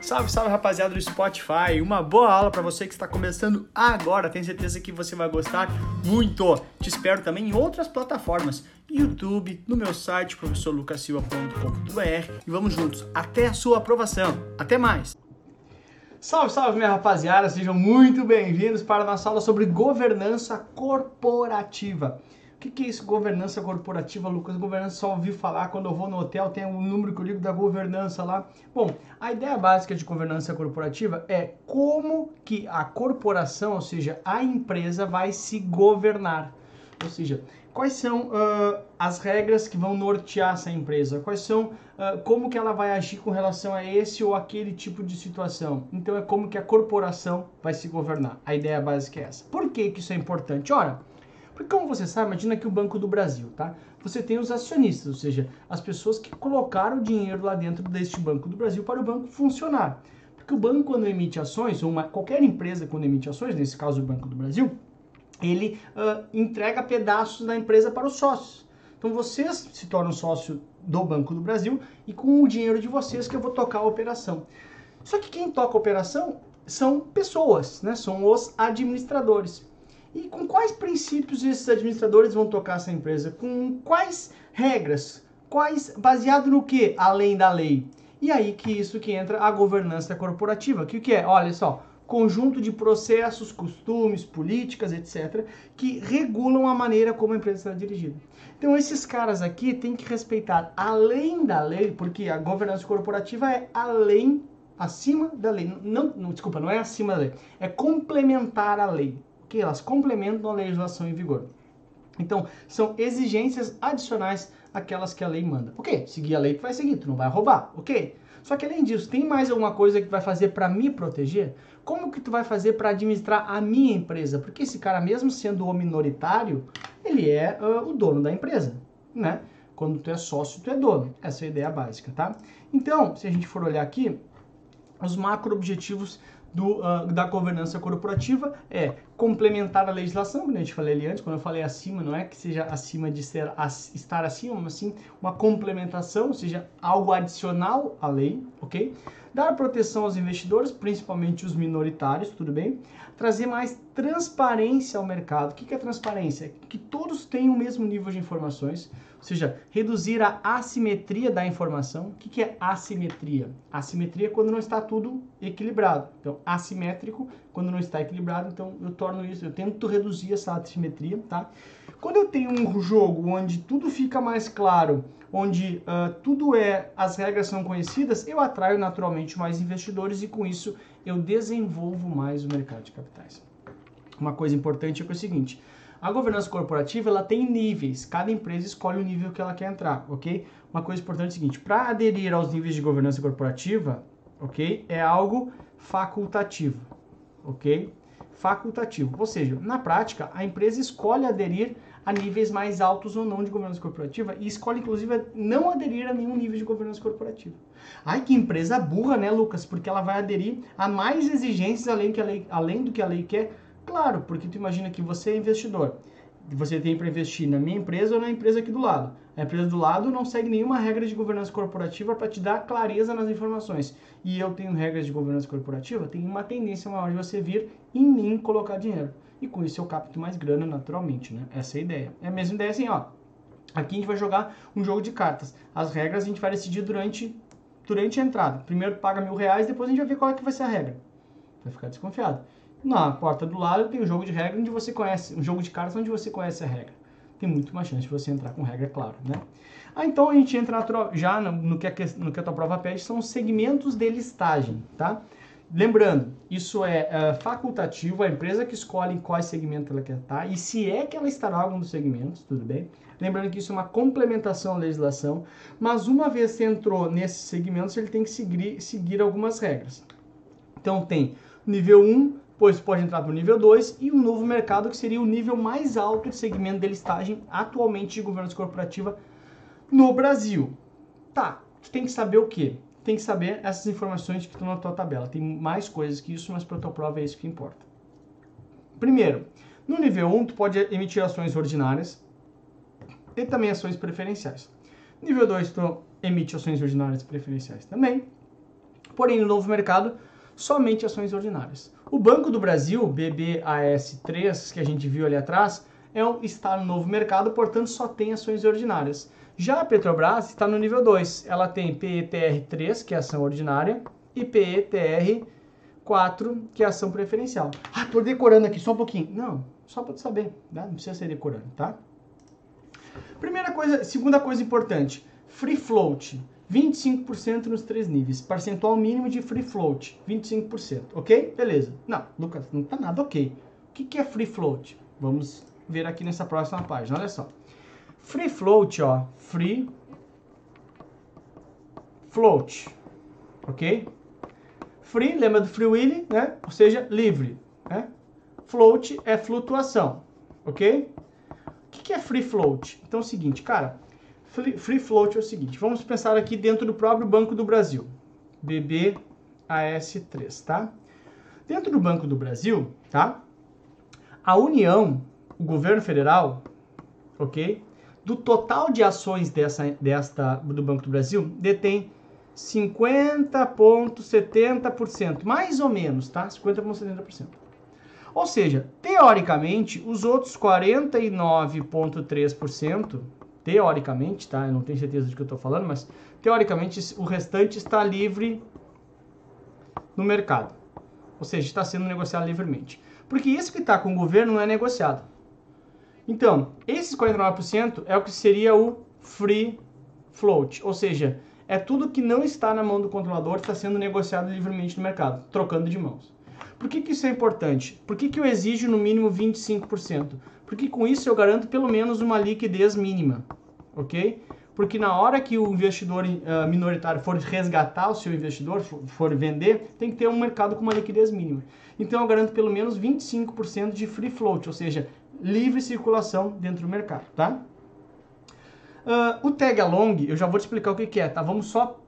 Salve, salve rapaziada do Spotify. Uma boa aula para você que está começando agora. Tenho certeza que você vai gostar muito. Te espero também em outras plataformas, YouTube, no meu site professorlucasilva.com.br e vamos juntos até a sua aprovação. Até mais. Salve, salve minha rapaziada, sejam muito bem-vindos para a nossa aula sobre governança corporativa. O que, é isso, governança corporativa, Lucas? Governança só ouvi falar quando eu vou no hotel, tem um número que eu ligo da governança lá. Bom, a ideia básica de governança corporativa é como que a corporação, ou seja, a empresa vai se governar. Ou seja, quais são uh, as regras que vão nortear essa empresa? Quais são, uh, como que ela vai agir com relação a esse ou aquele tipo de situação? Então é como que a corporação vai se governar. A ideia básica é essa. Por que, que isso é importante? Ora, porque como você sabe, imagina que o Banco do Brasil, tá? Você tem os acionistas, ou seja, as pessoas que colocaram o dinheiro lá dentro deste Banco do Brasil para o banco funcionar. Porque o banco, quando emite ações, ou uma, qualquer empresa quando emite ações, nesse caso o Banco do Brasil, ele uh, entrega pedaços da empresa para os sócios. Então vocês se tornam sócio do Banco do Brasil e com o dinheiro de vocês que eu vou tocar a operação. Só que quem toca a operação são pessoas, né? São os administradores. E com quais princípios esses administradores vão tocar essa empresa? Com quais regras? Quais baseado no que além da lei? E aí que isso que entra a governança corporativa, que o que é? Olha só, conjunto de processos, costumes, políticas, etc, que regulam a maneira como a empresa será dirigida. Então esses caras aqui têm que respeitar além da lei, porque a governança corporativa é além acima da lei. Não, não desculpa, não é acima da lei, é complementar a lei que elas complementam a legislação em vigor. Então, são exigências adicionais àquelas que a lei manda. Ok, seguir a lei tu vai seguir, tu não vai roubar, ok. Só que além disso, tem mais alguma coisa que tu vai fazer para me proteger? Como que tu vai fazer para administrar a minha empresa? Porque esse cara, mesmo sendo o minoritário, ele é uh, o dono da empresa, né? Quando tu é sócio, tu é dono. Essa é a ideia básica, tá? Então, se a gente for olhar aqui, os macro objetivos do, uh, da governança corporativa é complementar a legislação, como a gente falei ali antes, quando eu falei acima, não é que seja acima de ser, estar acima, mas sim uma complementação, ou seja, algo adicional à lei, ok? Dar proteção aos investidores, principalmente os minoritários, tudo bem? Trazer mais transparência ao mercado. O que é transparência? Que todos tenham o mesmo nível de informações, ou seja, reduzir a assimetria da informação. O que é assimetria? Assimetria é quando não está tudo equilibrado. Então, assimétrico, quando não está equilibrado, então eu torno isso, eu tento reduzir essa assimetria, tá? Quando eu tenho um jogo onde tudo fica mais claro, onde uh, tudo é, as regras são conhecidas, eu atraio naturalmente mais investidores e com isso eu desenvolvo mais o mercado de capitais. Uma coisa importante é, é o seguinte, a governança corporativa ela tem níveis, cada empresa escolhe o nível que ela quer entrar, ok? Uma coisa importante é o seguinte, para aderir aos níveis de governança corporativa, ok? É algo facultativo, ok? Facultativo, ou seja, na prática, a empresa escolhe aderir a níveis mais altos ou não de governança corporativa e escolhe, inclusive, não aderir a nenhum nível de governança corporativa. Ai, que empresa burra, né, Lucas? Porque ela vai aderir a mais exigências além, que a lei, além do que a lei quer Claro, porque tu imagina que você é investidor. Você tem para investir na minha empresa ou na empresa aqui do lado. A empresa do lado não segue nenhuma regra de governança corporativa para te dar clareza nas informações. E eu tenho regras de governança corporativa, tem uma tendência maior de você vir em mim colocar dinheiro. E com isso eu capto mais grana naturalmente, né? Essa é a ideia. É a mesma ideia assim, ó. Aqui a gente vai jogar um jogo de cartas. As regras a gente vai decidir durante, durante a entrada. Primeiro paga mil reais, depois a gente vai ver qual é que vai ser a regra. Vai ficar desconfiado. Na porta do lado tem um jogo de regra onde você conhece, um jogo de cartas onde você conhece a regra. Tem muito mais chance de você entrar com regra, claro, né? Ah, então a gente entra já no, no, que a, no que a tua prova pede, são os segmentos de listagem, tá? Lembrando, isso é uh, facultativo, a empresa que escolhe em qual segmento ela quer estar e se é que ela estará em algum dos segmentos, tudo bem? Lembrando que isso é uma complementação à legislação, mas uma vez que entrou nesses segmentos, ele tem que seguir, seguir algumas regras. Então tem nível 1, pois pode entrar para o nível 2 e um novo mercado que seria o nível mais alto de segmento de listagem atualmente de governança corporativa no Brasil. Tá, tu tem que saber o quê? Tem que saber essas informações que estão na tua tabela. Tem mais coisas que isso, mas para a tua prova é isso que importa. Primeiro, no nível 1, tu pode emitir ações ordinárias e também ações preferenciais. Nível 2, tu emite ações ordinárias e preferenciais também. Porém, no novo mercado, somente ações ordinárias. O Banco do Brasil, BBAS3, que a gente viu ali atrás, é um, está no novo mercado, portanto só tem ações ordinárias. Já a Petrobras está no nível 2. Ela tem PETR3, que é ação ordinária, e PETR4, que é ação preferencial. Ah, tô decorando aqui só um pouquinho. Não, só para saber, né? não precisa ser decorando, tá? Primeira coisa, segunda coisa importante, free float. 25% nos três níveis. Percentual mínimo de free float, 25%. Ok? Beleza. Não, Lucas, não tá nada ok. O que, que é free float? Vamos ver aqui nessa próxima página. Olha só. Free float, ó. Free float. Ok? Free, lembra do free will, né? Ou seja, livre. Né? Float é flutuação. Ok? O que, é free float? Então é o seguinte, cara. Free float é o seguinte, vamos pensar aqui dentro do próprio Banco do Brasil, BBAS3, tá? Dentro do Banco do Brasil, tá? A União, o governo federal, ok? Do total de ações dessa, desta, do Banco do Brasil, detém 50,70%, mais ou menos, tá? 50,70%. Ou seja, teoricamente, os outros 49,3% teoricamente, tá? Eu não tenho certeza do que eu estou falando, mas teoricamente o restante está livre no mercado. Ou seja, está sendo negociado livremente. Porque isso que está com o governo não é negociado. Então, esses 49% é o que seria o free float, ou seja, é tudo que não está na mão do controlador está sendo negociado livremente no mercado, trocando de mãos. Por que, que isso é importante? Por que, que eu exijo no mínimo 25%? Porque com isso eu garanto pelo menos uma liquidez mínima, ok? Porque na hora que o investidor uh, minoritário for resgatar o seu investidor, for, for, vender, tem que ter um mercado com uma liquidez mínima. Então eu garanto pelo menos 25% de free float, ou seja, livre circulação dentro do mercado, tá? Uh, o tag along, eu já vou te explicar o que, que é, tá? Vamos só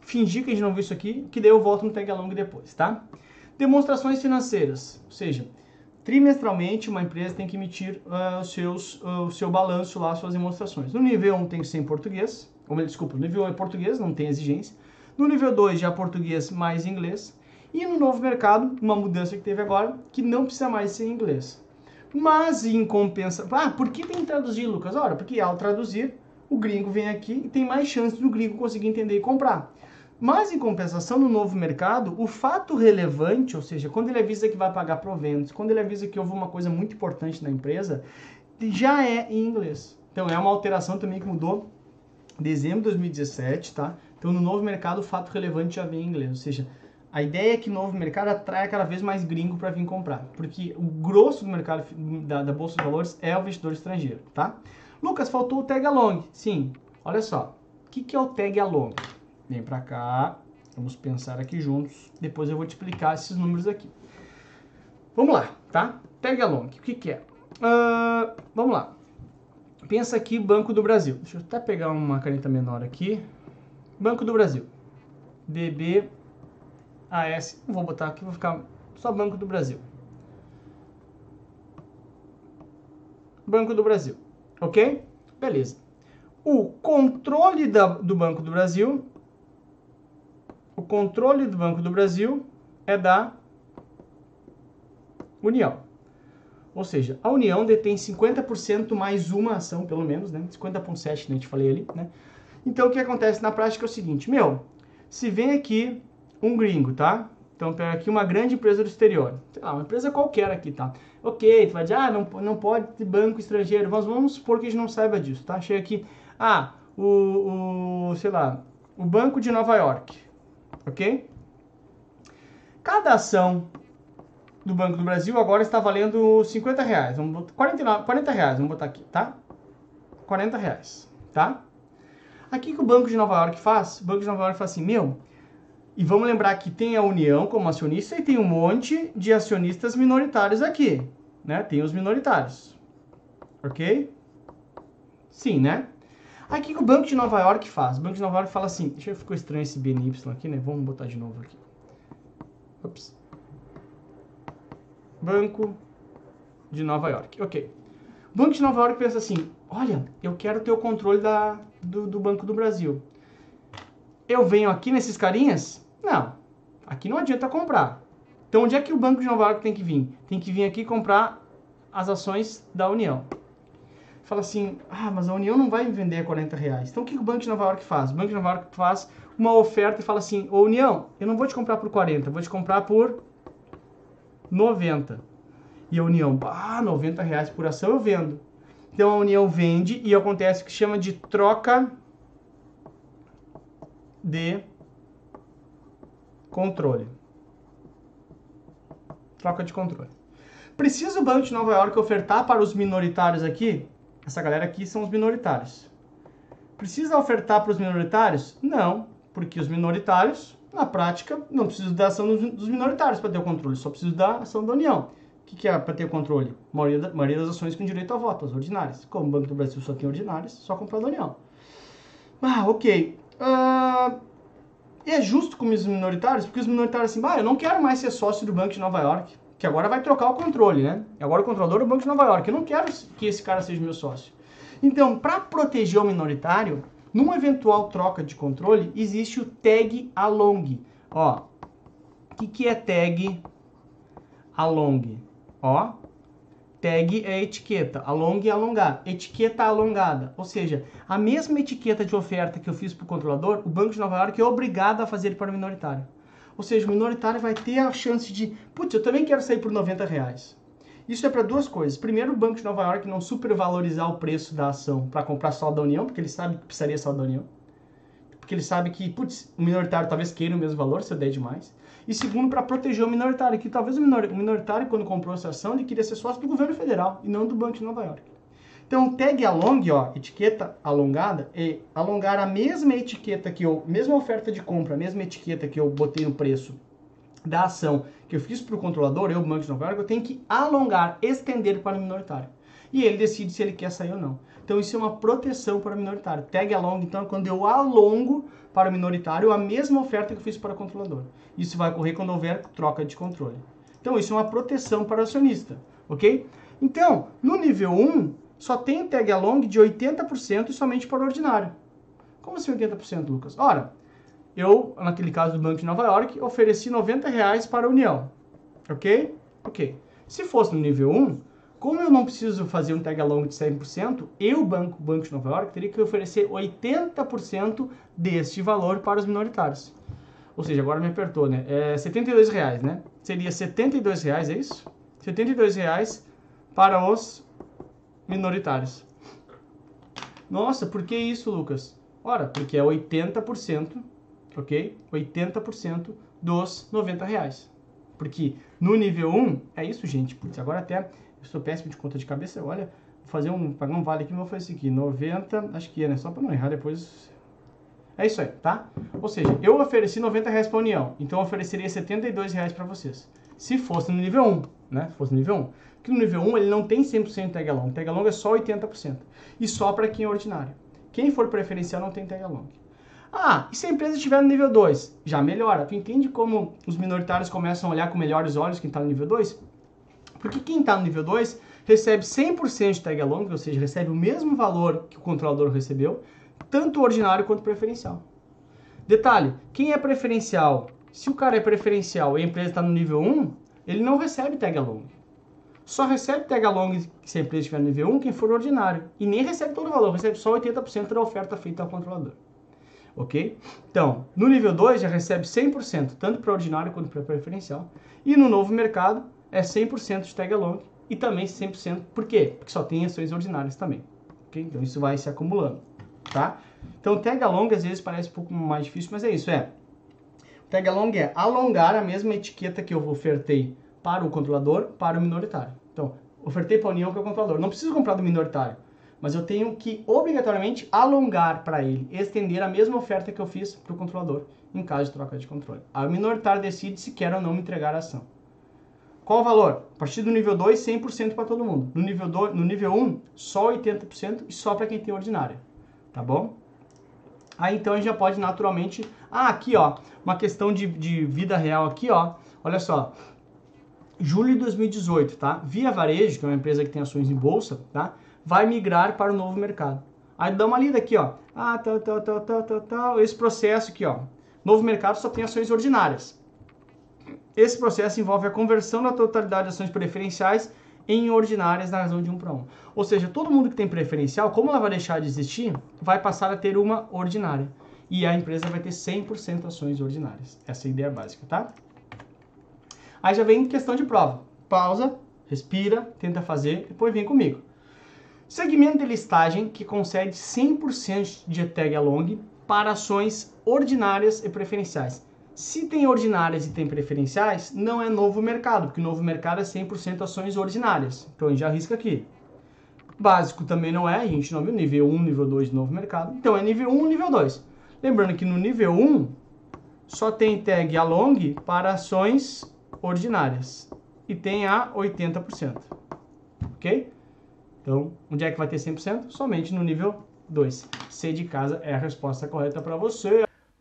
fingir que a gente não viu isso aqui, que daí eu volto no tag along depois, tá? Demonstrações financeiras, ou seja, trimestralmente uma empresa tem que emitir uh, seus, uh, o seu balanço lá, suas demonstrações. No nível 1 tem que ser em português, ou, desculpa, no nível 1 é português, não tem exigência. No nível 2 já português mais inglês. E no novo mercado, uma mudança que teve agora, que não precisa mais ser em inglês. Mas em compensação... Ah, por que tem que traduzir, Lucas? Ora, porque ao traduzir, o gringo vem aqui e tem mais chance do gringo conseguir entender e comprar. Mas, em compensação, no novo mercado, o fato relevante, ou seja, quando ele avisa que vai pagar proventos, quando ele avisa que houve uma coisa muito importante na empresa, já é em inglês. Então, é uma alteração também que mudou em dezembro de 2017, tá? Então, no novo mercado, o fato relevante já vem em inglês. Ou seja, a ideia é que o novo mercado atrai cada vez mais gringo para vir comprar. Porque o grosso do mercado da, da Bolsa de Valores é o investidor estrangeiro, tá? Lucas, faltou o tag along. Sim, olha só. O que, que é o tag along? Vem para cá, vamos pensar aqui juntos. Depois eu vou te explicar esses números aqui. Vamos lá, tá? Tag along, o que, que é? Uh, vamos lá. Pensa aqui Banco do Brasil. Deixa eu até pegar uma caneta menor aqui. Banco do Brasil. DBAS. Não vou botar aqui, vou ficar só Banco do Brasil. Banco do Brasil. Ok? Beleza. O controle da, do Banco do Brasil o controle do Banco do Brasil é da União. Ou seja, a União detém 50% mais uma ação, pelo menos, né? 50,7% né? a gente falei ali, né? Então, o que acontece na prática é o seguinte, meu, se vem aqui um gringo, tá? Então, pega aqui uma grande empresa do exterior, sei lá, uma empresa qualquer aqui, tá? Ok, tu vai dizer, ah, não, não pode ter banco estrangeiro, mas vamos supor que a gente não saiba disso, tá? Chega aqui, ah, o, o sei lá, o Banco de Nova York, ok? Cada ação do Banco do Brasil agora está valendo 50 reais, vamos botar, 49, 40 reais, vamos botar aqui, tá? 40 reais, tá? Aqui que o Banco de Nova York faz, o Banco de Nova York faz assim, meu, e vamos lembrar que tem a União como acionista e tem um monte de acionistas minoritários aqui, né? Tem os minoritários, ok? Sim, né? Aí o que, o Banco de Nova York faz? O Banco de Nova York fala assim, deixa eu ficou estranho esse BNY aqui, né? Vamos botar de novo aqui. Ups. Banco de Nova York, ok. O Banco de Nova York pensa assim, olha, eu quero ter o controle da, do, do Banco do Brasil. Eu venho aqui nesses carinhas Não, aqui não adianta comprar. Então, onde é que o Banco de Nova York tem que vir? Tem que vir aqui comprar as ações da União. Fala assim, ah, mas a União não vai vender a 40 reais. Então, o que o Banco de Nova York faz? O Banco de Nova York faz uma oferta e fala assim, ô União, eu não vou te comprar por 40, vou te comprar por 90. E a União, ah, 90 reais por ação eu vendo. Então, a União vende e acontece o que chama de troca de controle. Troca de controle. Precisa o Banco de Nova York ofertar para os minoritários aqui? Essa galera aqui são os minoritários. Precisa ofertar para os minoritários? Não, porque os minoritários, na prática, não precisam da ação dos minoritários para ter o controle, só precisam da ação da União. O que, que é para ter o controle? A maioria, da, maioria das ações com direito a voto, as ordinárias. Como o Banco do Brasil só tem ordinárias, só comprar da União. Ah, ok. Uh, e é justo com os minoritários, porque os minoritários assim, ah, eu não quero mais ser sócio do Banco de Nova York, que agora vai trocar o controle, né? Agora o controlador é o Banco de Nova York. Eu não quero que esse cara seja meu sócio. Então, para proteger o minoritário, numa eventual troca de controle, existe o tag along. Ó, o que, que é tag along? Ó, Tag é etiqueta, along alongar, etiqueta alongada. Ou seja, a mesma etiqueta de oferta que eu fiz para o controlador, o Banco de Nova York é obrigado a fazer para o minoritário. Ou seja, o minoritário vai ter a chance de, putz, eu também quero sair por 90 reais. Isso é para duas coisas. Primeiro, o Banco de Nova York não supervalorizar o preço da ação para comprar só da União, porque ele sabe que precisaria só da União. Porque ele sabe que, putz, o minoritário talvez queira o mesmo valor se eu der demais. E segundo, para proteger o minoritário, que talvez o minoritário, quando comprou essa ação, ele queria ser sócio do governo federal e não do Banco de Nova York. Então, tag along, ó, etiqueta alongada, é alongar a mesma etiqueta que eu, mesma oferta de compra, a mesma etiqueta que eu botei no preço da ação que eu fiz para o controlador, eu, Banco de Nova York, eu tenho que alongar, estender para o minoritário. E ele decide se ele quer sair ou não. Então isso é uma proteção para o minoritário. Tag along, então, é quando eu alongo para o minoritário a mesma oferta que eu fiz para o controlador. Isso vai ocorrer quando houver troca de controle. Então isso é uma proteção para o acionista, ok? Então, no nível 1, só tem tag along de 80% e somente para o ordinário. Como assim 80%, Lucas? Ora, eu, naquele caso do Banco de Nova York, ofereci 90 reais para a União, ok? Ok. Se fosse no nível 1, como eu não preciso fazer um tag along de 100%, eu, banco, banco de Nova York, teria que oferecer 80% deste valor para os minoritários. Ou seja, agora me apertou, né? É 72 reais, né? Seria 72 reais, é isso? 72 reais para os minoritários. Nossa, por que isso, Lucas? Ora, porque é 80%, ok? 80% dos 90 reais. Porque no nível 1, é isso, gente. Putz, agora até eu sou péssimo de conta de cabeça, olha, vou fazer um, pagar um vale aqui, vou fazer isso aqui, 90, acho que é, né, só para não errar depois. É isso aí, tá? Ou seja, eu ofereci 90 reais para a União, então eu ofereceria 72 reais para vocês. Se fosse no nível 1, né, se fosse no nível 1. Porque no nível 1 ele não tem 100% tag along, tag along é só 80%. E só para quem é ordinário. Quem for preferencial não tem tag along. Ah, e se a empresa estiver no nível 2? Já melhora. Tu entende como os minoritários começam a olhar com melhores olhos quem está no nível 2? Porque quem está no nível 2 recebe 100% de tag along, ou seja, recebe o mesmo valor que o controlador recebeu, tanto ordinário quanto preferencial. Detalhe, quem é preferencial, se o cara é preferencial e a empresa está no nível 1, ele não recebe tag along. Só recebe tag along se a empresa estiver no nível 1 quem for ordinário. E nem recebe todo o valor, recebe só 80% da oferta feita ao controlador. Ok? Então, no nível 2 já recebe 100%, tanto para ordinário quanto para preferencial. E no novo mercado, é 100% de tag along e também 100%, por quê? Porque só tem ações ordinárias também. Então isso vai se acumulando, tá? Então tag along às vezes parece um pouco mais difícil, mas é isso, é. Tag along é alongar a mesma etiqueta que eu ofertei para o controlador para o minoritário. Então, ofertei para a União que é o controlador. Não preciso comprar do minoritário, mas eu tenho que obrigatoriamente alongar para ele, estender a mesma oferta que eu fiz para o controlador em caso de troca de controle. O minoritário decide se quer ou não me entregar a ação. Qual o valor? A partir do nível 2, 100% para todo mundo. No nível, 2, no nível 1, só 80% e só para quem tem ordinária. Tá bom? Aí então a gente já pode naturalmente... Ah, aqui ó, uma questão de, de vida real aqui ó. Olha só, julho de 2018, tá? Via Varejo, que é uma empresa que tem ações em bolsa, tá? Vai migrar para o novo mercado. Aí dá uma lida aqui, ó. Ah, tal, tal, tal, tal, tal, tal. Esse processo aqui, ó. Novo mercado só tem ações ordinárias. Esse processo envolve a conversão da totalidade de ações preferenciais em ordinárias na razão de 1 para 1. Ou seja, todo mundo que tem preferencial, como ela vai deixar de existir, vai passar a ter uma ordinária. E a empresa vai ter 100% ações ordinárias. Essa é a ideia básica, tá? Aí já vem questão de prova. Pausa, respira, tenta fazer, depois vem comigo. Segmento de listagem que concede 100% de tag along para ações ordinárias e preferenciais. Se tem ordinárias e tem preferenciais, não é novo mercado, porque novo mercado é 100% ações ordinárias. Então a gente já arrisca aqui. Básico também não é, a gente não viu nível 1, nível 2 de novo mercado. Então é nível 1, nível 2. Lembrando que no nível 1 só tem tag along para ações ordinárias e tem a 80%. Ok? Então, onde é que vai ter 100%? Somente no nível 2. C de casa é a resposta correta para você.